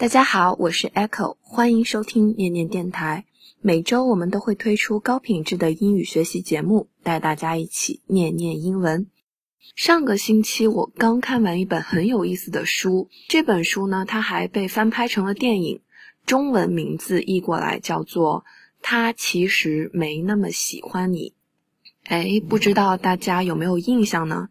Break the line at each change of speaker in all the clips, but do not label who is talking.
大家好，我是 Echo，欢迎收听念念电台。每周我们都会推出高品质的英语学习节目，带大家一起念念英文。上个星期我刚看完一本很有意思的书，这本书呢，它还被翻拍成了电影，中文名字译过来叫做《他其实没那么喜欢你》。哎，不知道大家有没有印象呢？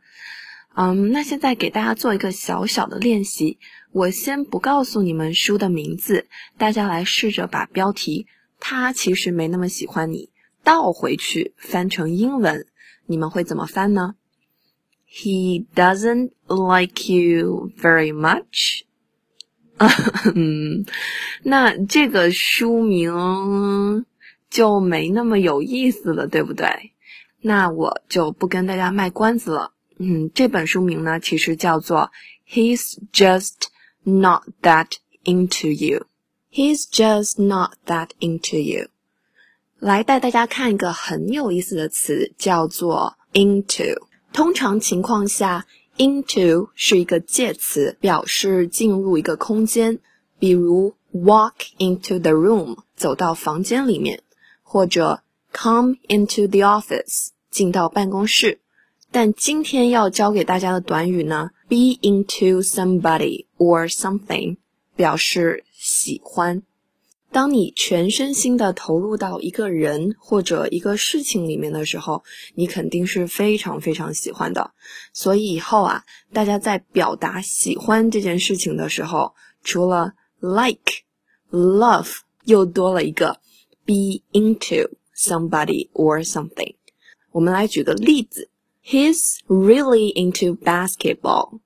嗯，那现在给大家做一个小小的练习。我先不告诉你们书的名字，大家来试着把标题“他其实没那么喜欢你”倒回去翻成英文，你们会怎么翻呢？He doesn't like you very much。嗯，那这个书名就没那么有意思了，对不对？那我就不跟大家卖关子了。嗯，这本书名呢，其实叫做《He's Just》。not that into you. He's just not that into you. 来带大家看一个很有意思的词，叫做 into。通常情况下，into 是一个介词，表示进入一个空间，比如 walk into the room，走到房间里面，或者 come into the office，进到办公室。但今天要教给大家的短语呢，be into somebody or something，表示喜欢。当你全身心的投入到一个人或者一个事情里面的时候，你肯定是非常非常喜欢的。所以以后啊，大家在表达喜欢这件事情的时候，除了 like、love，又多了一个 be into somebody or something。我们来举个例子。He's really into basketball.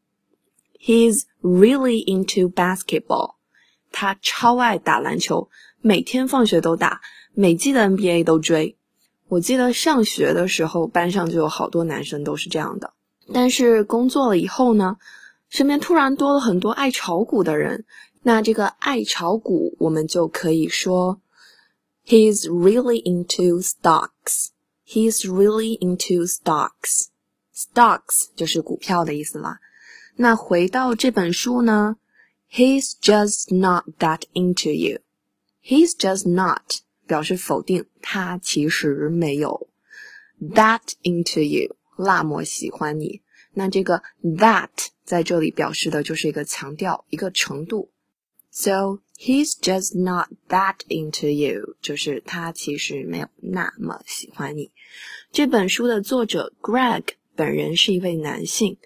He's really into basketball. 他超爱打篮球，每天放学都打，每季的 NBA 都追。我记得上学的时候，班上就有好多男生都是这样的。但是工作了以后呢，身边突然多了很多爱炒股的人。那这个爱炒股，我们就可以说，He's really into stocks. He's really into stocks. Stocks 就是股票的意思啦。那回到这本书呢，He's just not that into you. He's just not 表示否定，他其实没有 that into you，那么喜欢你。那这个 that 在这里表示的就是一个强调，一个程度。So he's just not that into you，就是他其实没有那么喜欢你。这本书的作者 Greg。本人是一位男性，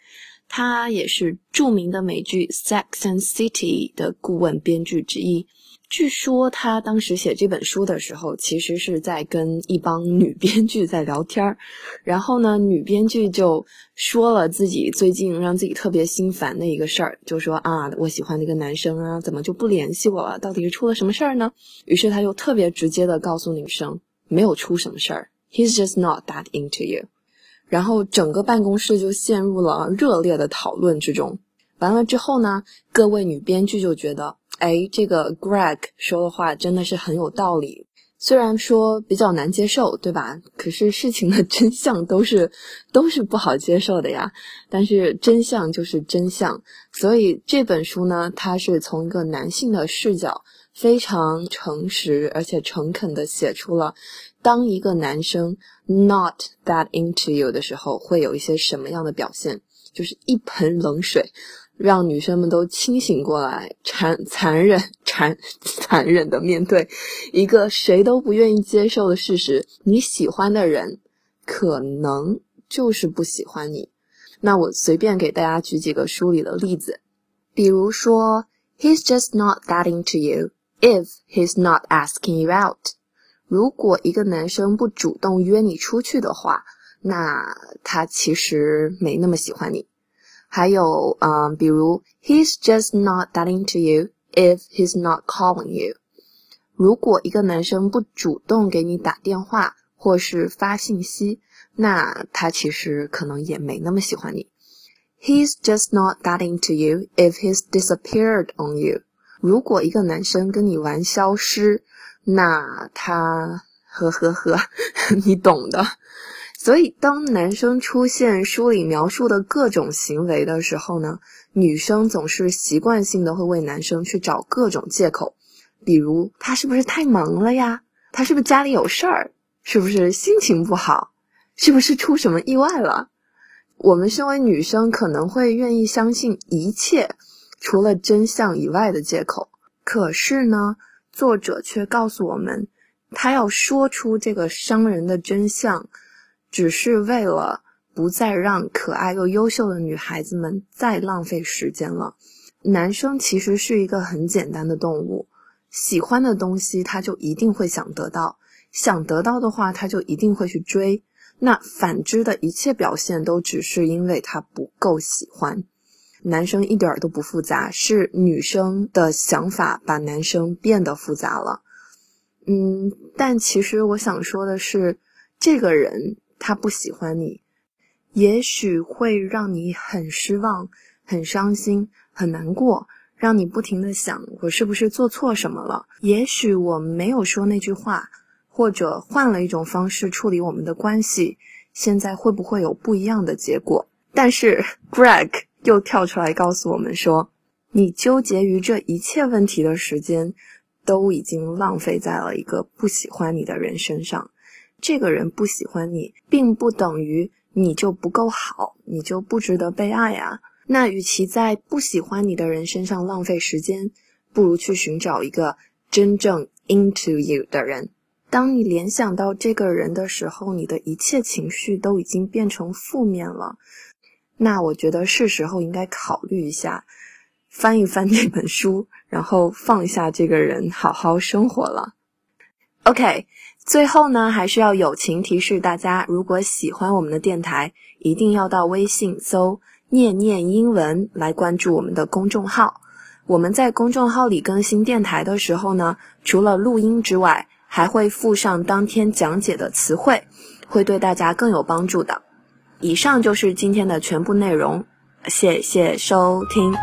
他也是著名的美剧《Sex and City》的顾问编剧之一。据说他当时写这本书的时候，其实是在跟一帮女编剧在聊天儿。然后呢，女编剧就说了自己最近让自己特别心烦的一个事儿，就说啊，我喜欢那个男生啊，怎么就不联系我了？到底是出了什么事儿呢？于是他就特别直接的告诉女生，没有出什么事儿，He's just not that into you。然后整个办公室就陷入了热烈的讨论之中。完了之后呢，各位女编剧就觉得，哎，这个 Greg 说的话真的是很有道理。虽然说比较难接受，对吧？可是事情的真相都是 都是不好接受的呀。但是真相就是真相，所以这本书呢，它是从一个男性的视角，非常诚实而且诚恳的写出了。当一个男生 not that into you 的时候，会有一些什么样的表现？就是一盆冷水，让女生们都清醒过来，残残忍、残 残忍的面对一个谁都不愿意接受的事实：你喜欢的人可能就是不喜欢你。那我随便给大家举几个书里的例子，比如说，He's just not that into you if he's not asking you out。如果一个男生不主动约你出去的话，那他其实没那么喜欢你。还有，嗯，比如，He's just not that into you if he's not calling you。如果一个男生不主动给你打电话或是发信息，那他其实可能也没那么喜欢你。He's just not that into you if he's disappeared on you。如果一个男生跟你玩消失，那他呵呵呵，你懂的。所以，当男生出现书里描述的各种行为的时候呢，女生总是习惯性的会为男生去找各种借口，比如他是不是太忙了呀？他是不是家里有事儿？是不是心情不好？是不是出什么意外了？我们身为女生，可能会愿意相信一切除了真相以外的借口。可是呢，作者却告诉我们，他要说出这个伤人的真相。只是为了不再让可爱又优秀的女孩子们再浪费时间了。男生其实是一个很简单的动物，喜欢的东西他就一定会想得到，想得到的话他就一定会去追。那反之的一切表现都只是因为他不够喜欢。男生一点都不复杂，是女生的想法把男生变得复杂了。嗯，但其实我想说的是，这个人。他不喜欢你，也许会让你很失望、很伤心、很难过，让你不停的想我是不是做错什么了？也许我没有说那句话，或者换了一种方式处理我们的关系，现在会不会有不一样的结果？但是 Greg 又跳出来告诉我们说，你纠结于这一切问题的时间，都已经浪费在了一个不喜欢你的人身上。这个人不喜欢你，并不等于你就不够好，你就不值得被爱啊。那与其在不喜欢你的人身上浪费时间，不如去寻找一个真正 into you 的人。当你联想到这个人的时候，你的一切情绪都已经变成负面了。那我觉得是时候应该考虑一下，翻一翻这本书，然后放下这个人，好好生活了。OK。最后呢，还是要友情提示大家，如果喜欢我们的电台，一定要到微信搜“念念英文”来关注我们的公众号。我们在公众号里更新电台的时候呢，除了录音之外，还会附上当天讲解的词汇，会对大家更有帮助的。以上就是今天的全部内容，谢谢收听。